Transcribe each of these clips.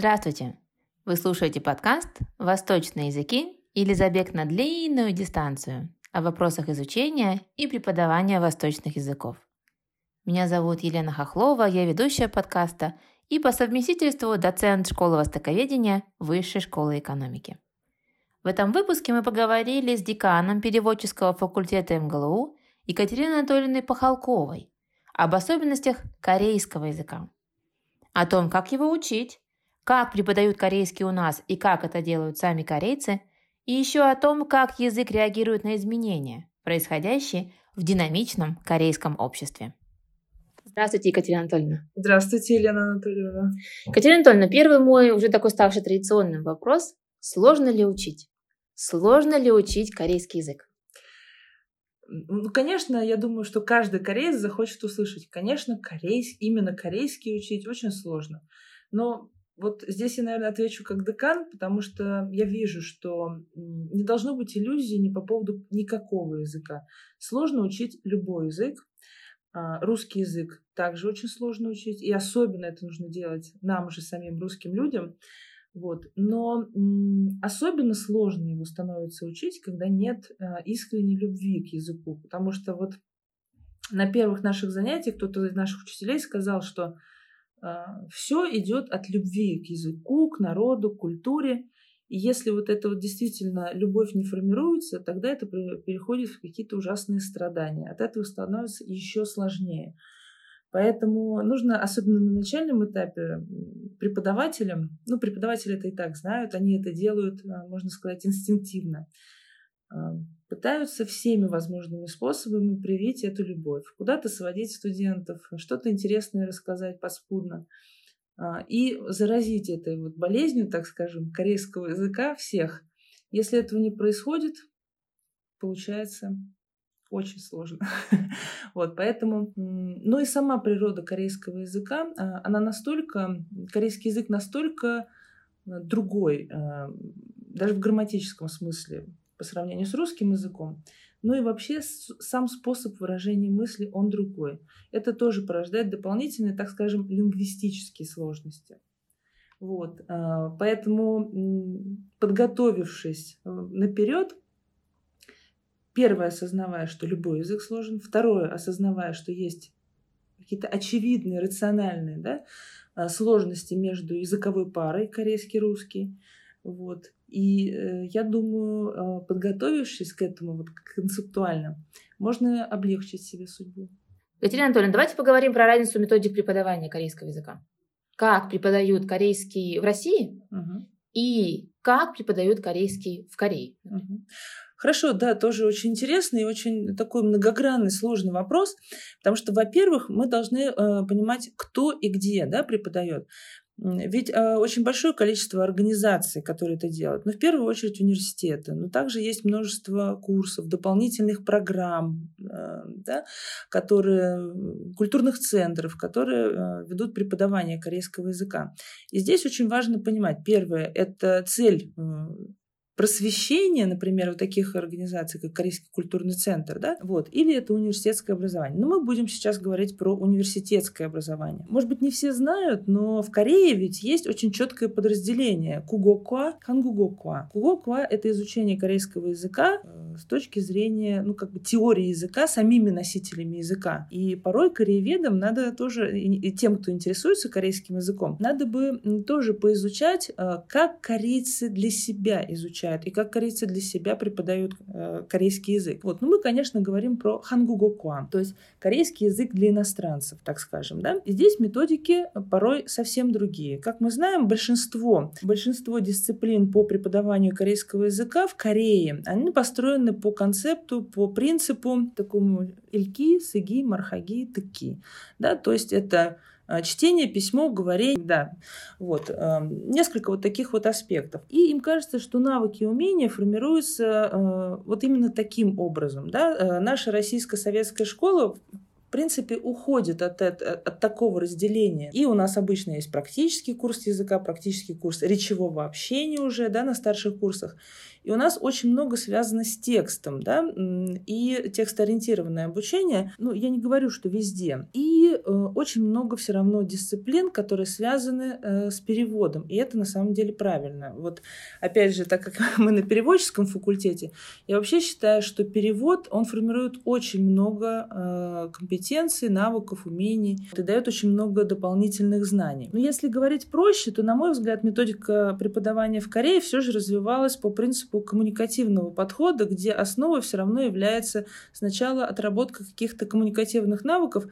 Здравствуйте! Вы слушаете подкаст «Восточные языки» или «Забег на длинную дистанцию» о вопросах изучения и преподавания восточных языков. Меня зовут Елена Хохлова, я ведущая подкаста и по совместительству доцент школы востоковедения Высшей школы экономики. В этом выпуске мы поговорили с деканом переводческого факультета МГЛУ Екатериной Анатольевной Пахалковой об особенностях корейского языка, о том, как его учить, как преподают корейский у нас и как это делают сами корейцы, и еще о том, как язык реагирует на изменения, происходящие в динамичном корейском обществе. Здравствуйте, Екатерина Анатольевна. Здравствуйте, Елена Анатольевна. Екатерина Анатольевна, первый мой уже такой ставший традиционным вопрос. Сложно ли учить? Сложно ли учить корейский язык? Ну, конечно, я думаю, что каждый кореец захочет услышать. Конечно, корейский, именно корейский учить очень сложно. Но вот здесь я, наверное, отвечу как декан, потому что я вижу, что не должно быть иллюзий ни по поводу никакого языка. Сложно учить любой язык. А, русский язык также очень сложно учить, и особенно это нужно делать нам же самим русским людям. Вот. Но особенно сложно его становится учить, когда нет а, искренней любви к языку. Потому что вот на первых наших занятиях кто-то из наших учителей сказал, что все идет от любви к языку, к народу, к культуре. И если вот это вот действительно любовь не формируется, тогда это переходит в какие-то ужасные страдания. От этого становится еще сложнее. Поэтому нужно, особенно на начальном этапе, преподавателям, ну, преподаватели это и так знают, они это делают, а, можно сказать, инстинктивно а, пытаются всеми возможными способами привить эту любовь, куда-то сводить студентов, что-то интересное рассказать поспудно а, и заразить этой вот болезнью, так скажем, корейского языка всех. Если этого не происходит, получается очень сложно. вот, поэтому, ну и сама природа корейского языка, а, она настолько, корейский язык настолько другой, даже в грамматическом смысле, по сравнению с русским языком. Ну и вообще сам способ выражения мысли, он другой. Это тоже порождает дополнительные, так скажем, лингвистические сложности. Вот. А, поэтому, подготовившись э, наперед, первое, осознавая, что любой язык сложен, второе, осознавая, что есть какие-то очевидные, рациональные да, а, сложности между языковой парой корейский-русский, вот, и э, я думаю, э, подготовившись к этому вот концептуально, можно облегчить себе судьбу. Екатерина Анатольевна, давайте поговорим про разницу методик преподавания корейского языка. Как преподают корейский в России угу. и как преподают корейский в Корее. Угу. Хорошо, да, тоже очень интересный и очень такой многогранный, сложный вопрос, потому что, во-первых, мы должны э, понимать, кто и где да, преподает. Ведь э, очень большое количество организаций, которые это делают. Но в первую очередь университеты. Но также есть множество курсов, дополнительных программ, э, да, которые, культурных центров, которые э, ведут преподавание корейского языка. И здесь очень важно понимать, первое, это цель просвещение, например, вот таких организаций, как Корейский культурный центр, да, вот, или это университетское образование. Но мы будем сейчас говорить про университетское образование. Может быть, не все знают, но в Корее ведь есть очень четкое подразделение кугоква, хангугоква. Кугоква — это изучение корейского языка э, с точки зрения, ну, как бы теории языка самими носителями языка. И порой корееведам надо тоже, и тем, кто интересуется корейским языком, надо бы тоже поизучать, э, как корейцы для себя изучают и как корейцы для себя преподают э, корейский язык. Вот. Ну, мы, конечно, говорим про хангугокуан, то есть корейский язык для иностранцев, так скажем. Да? И здесь методики порой совсем другие. Как мы знаем, большинство, большинство дисциплин по преподаванию корейского языка в Корее, они построены по концепту, по принципу такому ильки, сыги, мархаги, тыки. Да? То есть это а, чтение, письмо, говорение, да. Вот. Эм, несколько вот таких вот аспектов. И им кажется, что навыки и умения формируются э, вот именно таким образом. Да? Наша российско-советская школа в принципе, уходит от, от, от такого разделения. И у нас обычно есть практический курс языка, практический курс речевого общения уже да, на старших курсах. И у нас очень много связано с текстом, да, и текстоориентированное обучение, ну, я не говорю, что везде. И э, очень много все равно дисциплин, которые связаны э, с переводом. И это на самом деле правильно. Вот, опять же, так как мы на переводческом факультете, я вообще считаю, что перевод, он формирует очень много э, навыков, умений и дает очень много дополнительных знаний. Но если говорить проще, то, на мой взгляд, методика преподавания в Корее все же развивалась по принципу коммуникативного подхода, где основой все равно является сначала отработка каких-то коммуникативных навыков,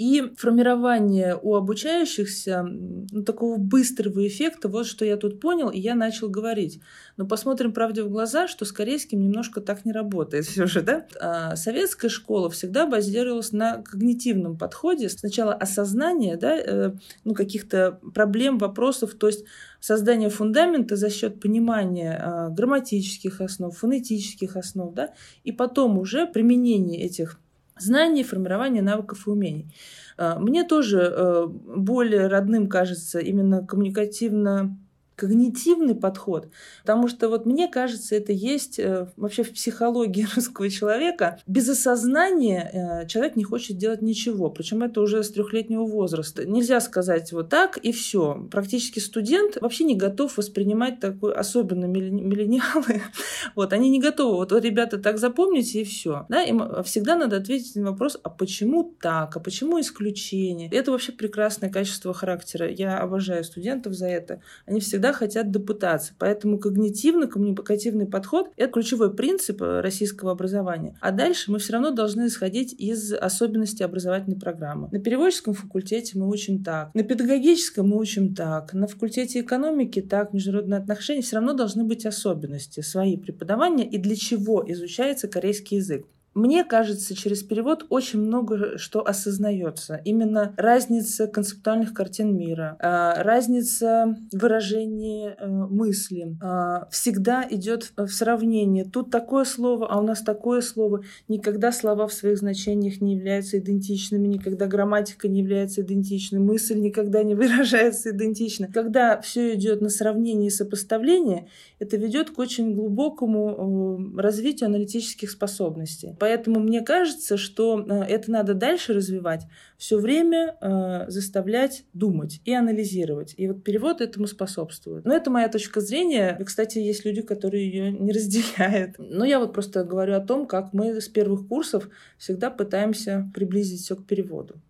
и формирование у обучающихся ну, такого быстрого эффекта, вот что я тут понял, и я начал говорить. Но посмотрим правде в глаза, что с корейским немножко так не работает все же, да? А советская школа всегда базировалась на когнитивном подходе. Сначала осознание, да, э, ну, каких-то проблем, вопросов, то есть создание фундамента за счет понимания э, грамматических основ, фонетических основ, да, и потом уже применение этих знаний, формирования навыков и умений. А, мне тоже э, более родным кажется именно коммуникативно когнитивный подход, потому что вот мне кажется, это есть э, вообще в психологии русского человека. Без осознания э, человек не хочет делать ничего, причем это уже с трехлетнего возраста. Нельзя сказать вот так и все. Практически студент вообще не готов воспринимать такой, особенно миллениалы, вот, они не готовы. Вот, вот ребята, так запомните и все. Да, им всегда надо ответить на вопрос, а почему так, а почему исключение? Это вообще прекрасное качество характера. Я обожаю студентов за это. Они всегда хотят допытаться. Поэтому когнитивно-коммуникативный подход — это ключевой принцип э, российского образования. А дальше мы все равно должны исходить из особенностей образовательной программы. На переводческом факультете мы учим так, на педагогическом мы учим так, на факультете экономики так, международные отношения. Все равно должны быть особенности, свои преподавания и для чего изучается корейский язык. Мне кажется, через перевод очень много что осознается. Именно разница концептуальных картин мира, а, разница выражения э, мысли а, всегда идет в сравнении. Тут такое слово, а у нас такое слово. Никогда слова в своих значениях не являются идентичными, никогда грамматика не является идентичной, мысль никогда не выражается идентично. Когда все идет на сравнение и сопоставление, это ведет к очень глубокому э, развитию аналитических способностей. Поэтому мне кажется, что э, это надо дальше развивать, все время э, заставлять думать и анализировать. И вот перевод этому способствует. Но это моя точка зрения. И, кстати, есть люди, которые ее не разделяют. Но я вот просто говорю о том, как мы с первых курсов всегда пытаемся приблизить все к переводу.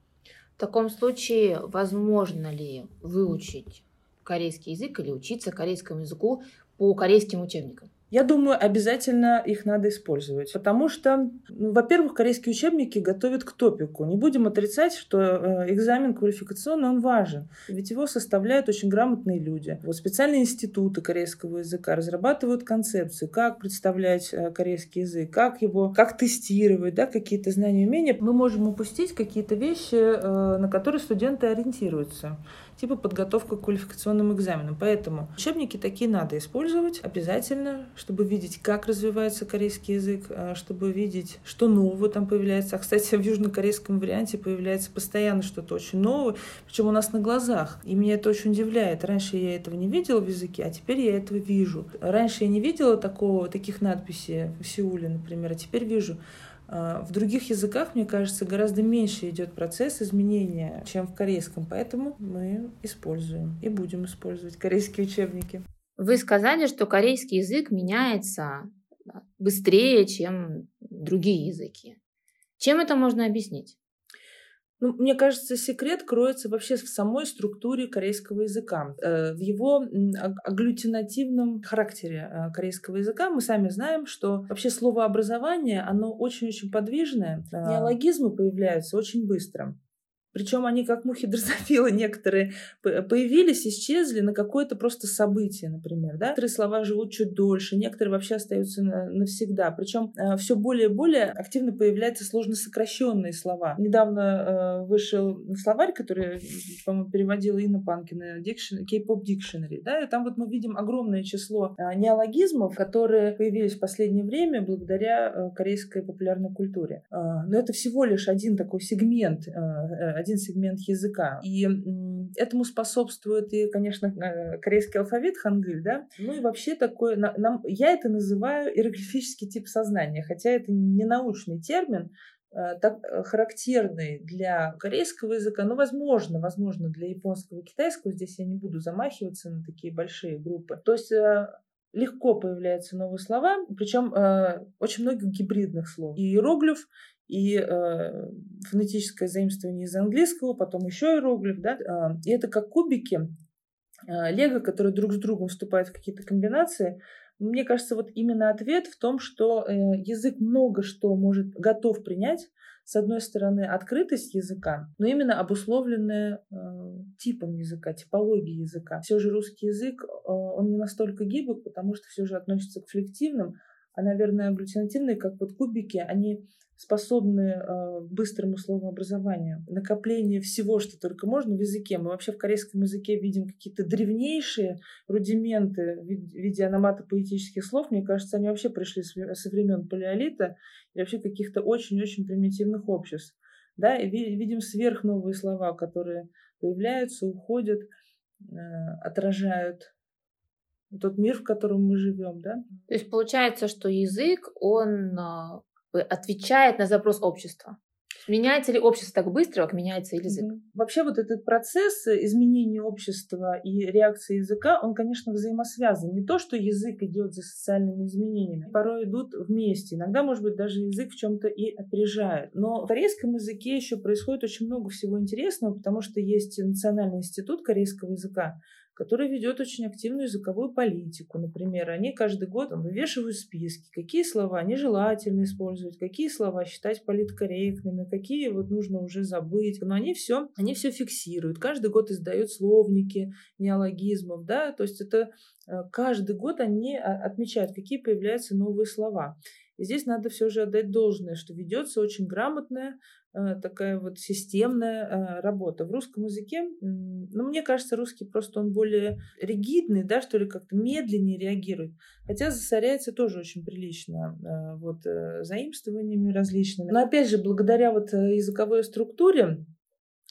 В таком случае, возможно ли выучить корейский язык или учиться корейскому языку по корейским учебникам? Я думаю, обязательно их надо использовать, потому что, ну, во-первых, корейские учебники готовят к топику. Не будем отрицать, что э, экзамен квалификационный, он важен, ведь его составляют очень грамотные люди. Вот специальные институты корейского языка разрабатывают концепции, как представлять э, корейский язык, как его, как тестировать, да, какие-то знания умения. Мы можем упустить какие-то вещи, э, на которые студенты ориентируются типа подготовка к квалификационным экзаменам. Поэтому учебники такие надо использовать обязательно, чтобы видеть, как развивается корейский язык, а, чтобы видеть, что нового там появляется. А, кстати, в южнокорейском варианте появляется постоянно что-то очень новое, причем у нас на глазах. И меня это очень удивляет. Раньше я этого не видела в языке, а теперь я этого вижу. Раньше я не видела такого, таких надписей в Сеуле, например, а теперь вижу. А, в других языках, мне кажется, гораздо меньше идет процесс изменения, чем в корейском. Поэтому мы используем и будем использовать корейские учебники. Вы сказали, что корейский язык меняется быстрее, чем другие языки. Чем это можно объяснить? Ну, мне кажется, секрет кроется вообще в самой структуре корейского языка, э, в его агглютинативном характере э, корейского языка. Мы сами знаем, что вообще слово образование, оно очень-очень подвижное. Неологизмы появляются очень быстро. Причем они как мухи дрозофилы некоторые появились, исчезли на какое-то просто событие, например. Да? Некоторые слова живут чуть дольше, некоторые вообще остаются навсегда. Причем э, все более и более активно появляются сложно сокращенные слова. Недавно э, вышел словарь, который, по-моему, переводила Инна Панкина, K-pop Dictionary. Да? И там вот мы видим огромное число э, неологизмов, которые появились в последнее время благодаря корейской популярной культуре. Но это всего лишь один такой сегмент один сегмент языка. И этому способствует и, конечно, э, корейский алфавит хангыль, да. Ну и вообще такой, нам, я это называю иероглифический тип сознания, хотя это не научный термин, Э, так э, характерный для корейского языка, ну, возможно, возможно, для японского и китайского, здесь я не буду замахиваться на такие большие группы. То есть э, легко появляются новые слова, причем очень много гибридных слов. И иероглиф, и э, фонетическое заимствование из английского, потом еще иероглиф, да, и это как кубики э, лего, которые друг с другом вступают в какие-то комбинации, мне кажется, вот именно ответ в том, что э, язык много что может готов принять. С одной стороны, открытость языка, но именно обусловленная э, типом языка, типологией языка. Все же русский язык, э, он не настолько гибок, потому что все же относится к флективным, а, наверное, агглютинативные, как вот кубики, они способны э, быстрому словообразованию, накоплению всего, что только можно в языке. Мы вообще в корейском языке видим какие-то древнейшие рудименты в виде аноматопоэтических слов. Мне кажется, они вообще пришли со времен палеолита и вообще каких-то очень-очень примитивных обществ. Да, и видим сверхновые слова, которые появляются, уходят, э, отражают тот мир, в котором мы живем, да? То есть получается, что язык, он а, отвечает на запрос общества. Меняется ли общество так быстро, как меняется язык? Вообще вот этот процесс изменения общества и реакции языка, он, конечно, взаимосвязан. Не то, что язык идет за социальными изменениями, порой идут вместе. Иногда, может быть, даже язык в чем-то и опережает. Но в корейском языке еще происходит очень много всего интересного, потому что есть Национальный институт корейского языка, который ведет очень активную языковую политику. Например, они каждый год там, вывешивают списки, какие слова нежелательно использовать, какие слова считать политкорректными, какие вот нужно уже забыть. Но они все, они все фиксируют. Каждый год издают словники неологизмов, да, то есть это э, каждый год они а, отмечают, какие появляются новые слова. И здесь надо все же отдать должное, что ведется очень грамотная Э, такая вот системная э, работа. В русском языке, ну, мне кажется, русский просто он более ригидный, да, что ли, как-то медленнее реагирует. Хотя засоряется тоже очень прилично э, вот заимствованиями различными. Но опять же, благодаря вот языковой структуре,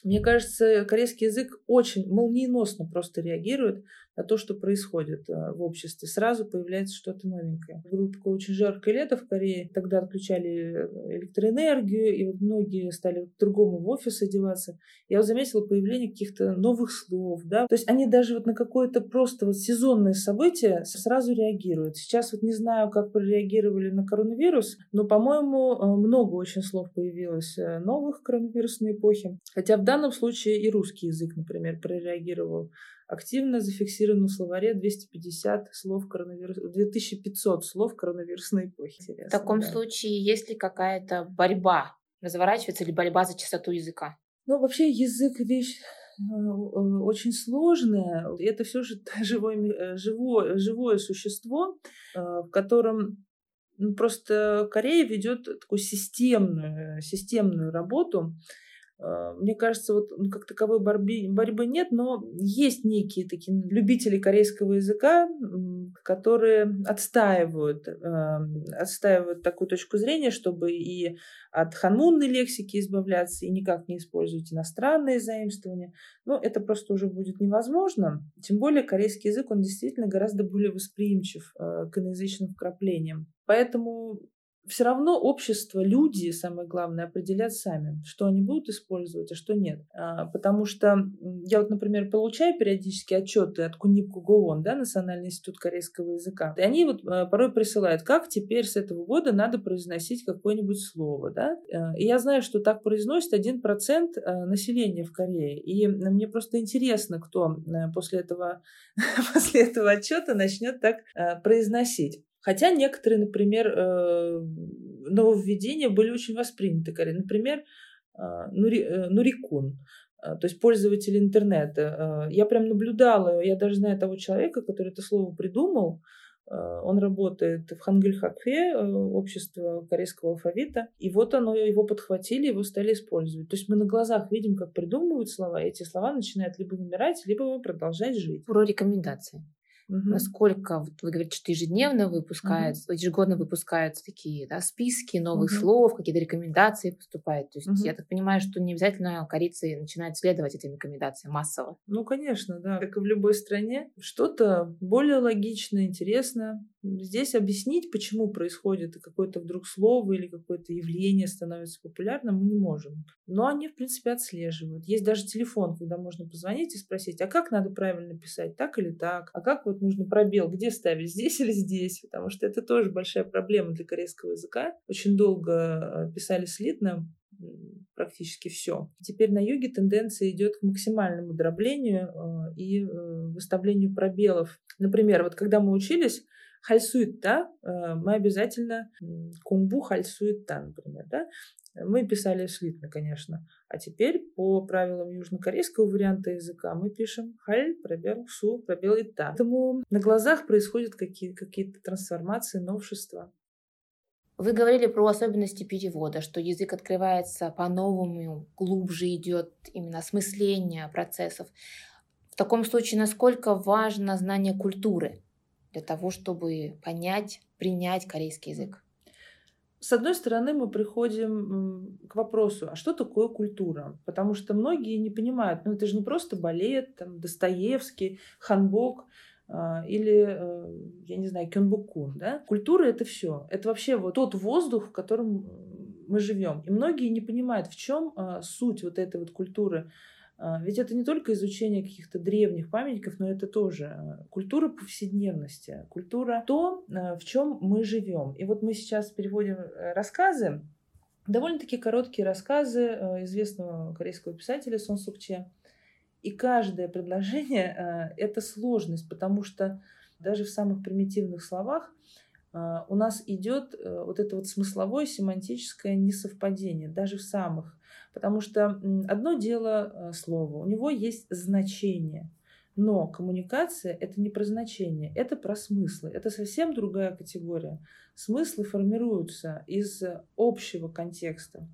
мне кажется, корейский язык очень молниеносно просто реагирует на то, что происходит э, в обществе. Сразу появляется что-то новенькое. Было такое очень жаркое лето в Корее. Тогда отключали э, электроэнергию, и вот многие стали по-другому в офис одеваться. Я вот заметила появление каких-то новых слов. Да? То есть они даже вот на какое-то просто вот сезонное событие сразу реагируют. Сейчас вот не знаю, как прореагировали на коронавирус, но, по-моему, э, много очень слов появилось новых коронавирусной эпохи. Хотя в данном случае и русский язык, например, прореагировал активно зафиксировано в словаре 250 слов коронавирус, 2500 слов коронавирусной эпохи. Интересно, в таком да. случае есть ли какая-то борьба? Разворачивается ли борьба за чистоту языка? Ну, вообще язык вещь э, э, очень сложная. Это все же живое, э, живое, живое существо, в котором ну, просто Корея ведет такую системную, системную работу мне кажется, вот ну, как таковой борьбы, борьбы нет, но есть некие такие любители корейского языка, которые отстаивают, отстаивают такую точку зрения, чтобы и от ханмунной лексики избавляться, и никак не использовать иностранные заимствования. Но это просто уже будет невозможно. Тем более корейский язык, он действительно гораздо более восприимчив а, к иноязычным вкраплениям. Поэтому все равно общество, люди, самое главное, определят сами, что они будут использовать, а что нет. А, потому что я вот, например, получаю периодически отчеты от Кунипку Гоон, да, Национальный институт корейского языка. И они вот а, порой присылают, как теперь с этого года надо произносить какое-нибудь слово, да. А, и я знаю, что так произносит один процент населения в Корее. И мне просто интересно, кто после этого, после этого отчета начнет так произносить. Хотя некоторые, например, э, нововведения были очень восприняты. Например, а, э, Нурикун, то есть пользователь интернета. Я прям наблюдала, я даже знаю того человека, который это слово придумал. Он работает в Хангельхакфе, э, общество корейского алфавита. И вот оно, его подхватили, его стали использовать. То есть мы на глазах видим, как придумывают слова, и эти слова начинают либо вымирать, либо продолжать жить. Про рекомендации. Угу. Насколько, вот вы говорите, что ежедневно выпускаются, угу. ежегодно выпускаются такие да, списки новых угу. слов, какие-то рекомендации поступают. То есть угу. я так понимаю, что не обязательно корейцы начинают следовать этим рекомендациям массово. Ну, конечно, да. Как и в любой стране. Что-то более логично, интересно. Здесь объяснить, почему происходит какое-то вдруг слово или какое-то явление становится популярным, мы не можем. Но они, в принципе, отслеживают. Есть даже телефон, когда можно позвонить и спросить, а как надо правильно писать, так или так? А как вот нужно пробел, где ставить, здесь или здесь? Потому что это тоже большая проблема для корейского языка. Очень долго э, писали слитно, практически все. Теперь на юге тенденция идет к максимальному дроблению э, и э, выставлению пробелов. Например, вот когда мы учились, хальсует, да, мы обязательно кумбу хальсует, да, например, да, мы писали слитно, конечно. А теперь по правилам южнокорейского варианта языка мы пишем халь, пробел, су, пробел и та. Поэтому на глазах происходят какие- какие-то трансформации, новшества. Вы говорили про особенности перевода, что язык открывается по-новому, глубже идет именно осмысление процессов. В таком случае, насколько важно знание культуры для того, чтобы понять, принять корейский язык? С одной стороны, мы приходим к вопросу, а что такое культура? Потому что многие не понимают, ну это же не просто балет, там, Достоевский, Ханбок а, или, э, я не знаю, Кёнбукун. Да? Культура — это все. Это вообще вот тот воздух, в котором мы живем. И многие не понимают, в чем а, суть вот этой вот культуры ведь это не только изучение каких-то древних памятников, но это тоже а, культура повседневности, культура то, а, в чем мы живем. И вот мы сейчас переводим э, рассказы, довольно-таки короткие рассказы известного корейского писателя Сон Сукче. И каждое предложение — это сложность, потому что даже в самых примитивных словах у нас идет э, вот это вот смысловое семантическое несовпадение, даже в самых Потому что одно дело э, слово, у него есть значение. Но коммуникация — это не про значение, это про смыслы. Это совсем другая категория. Смыслы формируются из общего контекста,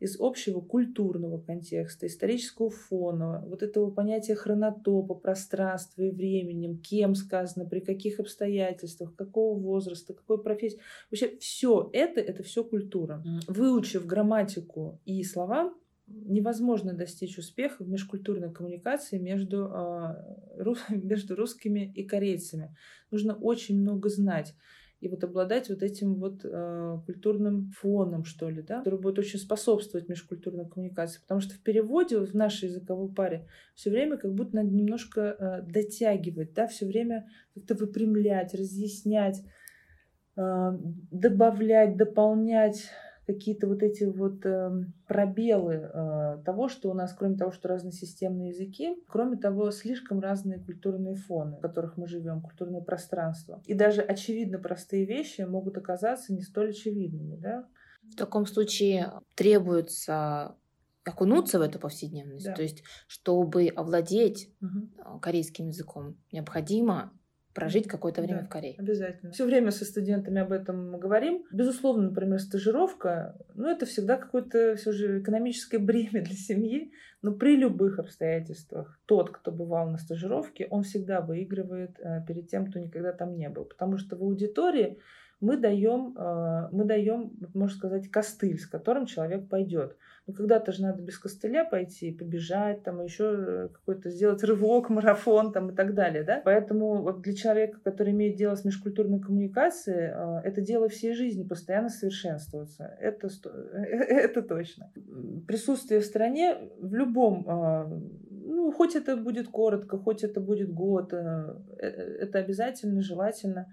из общего культурного контекста, исторического фона, вот этого понятия хронотопа, пространства и времени, кем сказано, при каких обстоятельствах, какого возраста, какой профессии. Вообще все это — это все культура. Выучив грамматику и слова, невозможно достичь успеха в межкультурной коммуникации между, э, между русскими и корейцами. Нужно очень много знать и вот обладать вот этим вот э, культурным фоном, что ли, да, который будет очень способствовать межкультурной коммуникации. Потому что в переводе, в нашей языковой паре, все время как будто надо немножко э, дотягивать, да, все время как-то выпрямлять, разъяснять, э, добавлять, дополнять какие-то вот эти вот э, пробелы э, того, что у нас, кроме того, что разносистемные языки, кроме того, слишком разные культурные фоны, в которых мы живем, культурное пространство. И даже очевидно простые вещи могут оказаться не столь очевидными. Да? В таком случае требуется окунуться в эту повседневность. Да. То есть, чтобы овладеть угу. корейским языком, необходимо прожить какое-то время да, в Корее. Обязательно. Все время со студентами об этом говорим. Безусловно, например, стажировка, ну, это всегда какое-то все же экономическое бремя для семьи, но при любых обстоятельствах тот, кто бывал на стажировке, он всегда выигрывает э, перед тем, кто никогда там не был. Потому что в аудитории мы даем, э, мы даем, можно сказать, костыль, с которым человек пойдет. Но когда-то же надо без костыля пойти, побежать, там еще э, какой-то сделать рывок, марафон там, и так далее. Да? Поэтому вот для человека, который имеет дело с межкультурной коммуникацией, э, это дело всей жизни постоянно совершенствоваться. Это, это точно. Присутствие в стране в любом ну, хоть это будет коротко, хоть это будет год, это обязательно, желательно.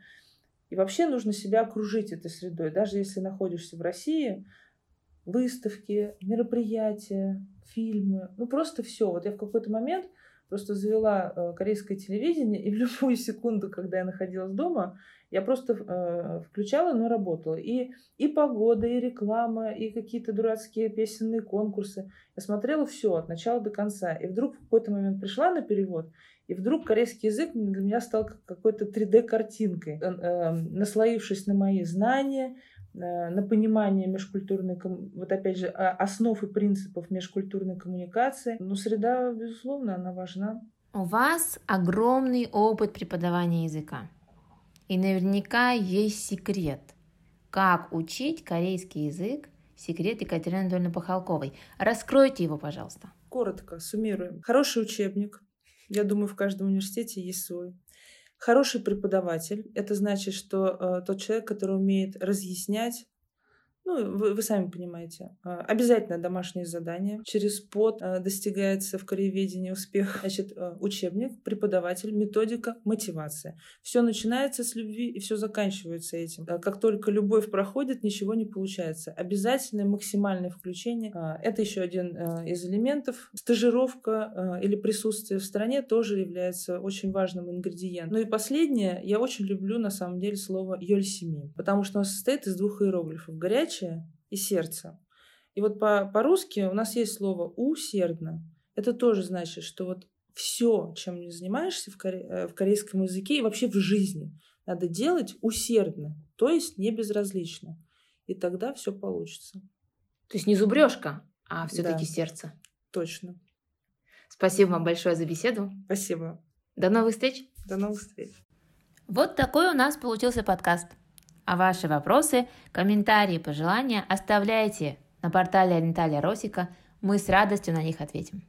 И вообще нужно себя окружить этой средой. Даже если находишься в России, выставки, мероприятия, фильмы, ну просто все. Вот я в какой-то момент просто завела э, корейское телевидение, и в любую секунду, когда я находилась дома, я просто э, включала, но работала. И, и погода, и реклама, и какие-то дурацкие песенные конкурсы. Я смотрела все от начала до конца. И вдруг в какой-то момент пришла на перевод, и вдруг корейский язык для меня стал какой-то 3D-картинкой, э, э, наслоившись на мои знания, на понимание межкультурной, вот опять же, основ и принципов межкультурной коммуникации. Но среда, безусловно, она важна. У вас огромный опыт преподавания языка. И наверняка есть секрет, как учить корейский язык, секрет Екатерины Анатольевны Пахалковой. Раскройте его, пожалуйста. Коротко, суммируем. Хороший учебник. Я думаю, в каждом университете есть свой. Хороший преподаватель. Это значит, что э, тот человек, который умеет разъяснять, ну, вы, вы сами понимаете. А, обязательно домашнее задание. Через под а, достигается в корееведении успех. Значит, а, учебник, преподаватель, методика, мотивация. Все начинается с любви и все заканчивается этим. Как только любовь проходит, ничего не получается. Обязательное максимальное включение. Это еще один из элементов. Стажировка или присутствие в стране тоже является очень важным ингредиентом. Ну и последнее, я очень люблю на самом деле слово «йольсими», потому что оно состоит из двух иероглифов. Горячий горячее и сердце. И вот по- по-русски у нас есть слово «усердно». Это тоже значит, что вот все, чем не занимаешься в, коре... Э, в корейском языке и вообще в жизни, надо делать усердно, то есть не безразлично. И тогда все получится. То есть не зубрежка, а все-таки да, сердце. Точно. Спасибо вам большое за беседу. Спасибо. До новых встреч. До новых встреч. Вот такой у нас получился подкаст. А ваши вопросы, комментарии, пожелания оставляйте на портале Аленталия Росика. Мы с радостью на них ответим.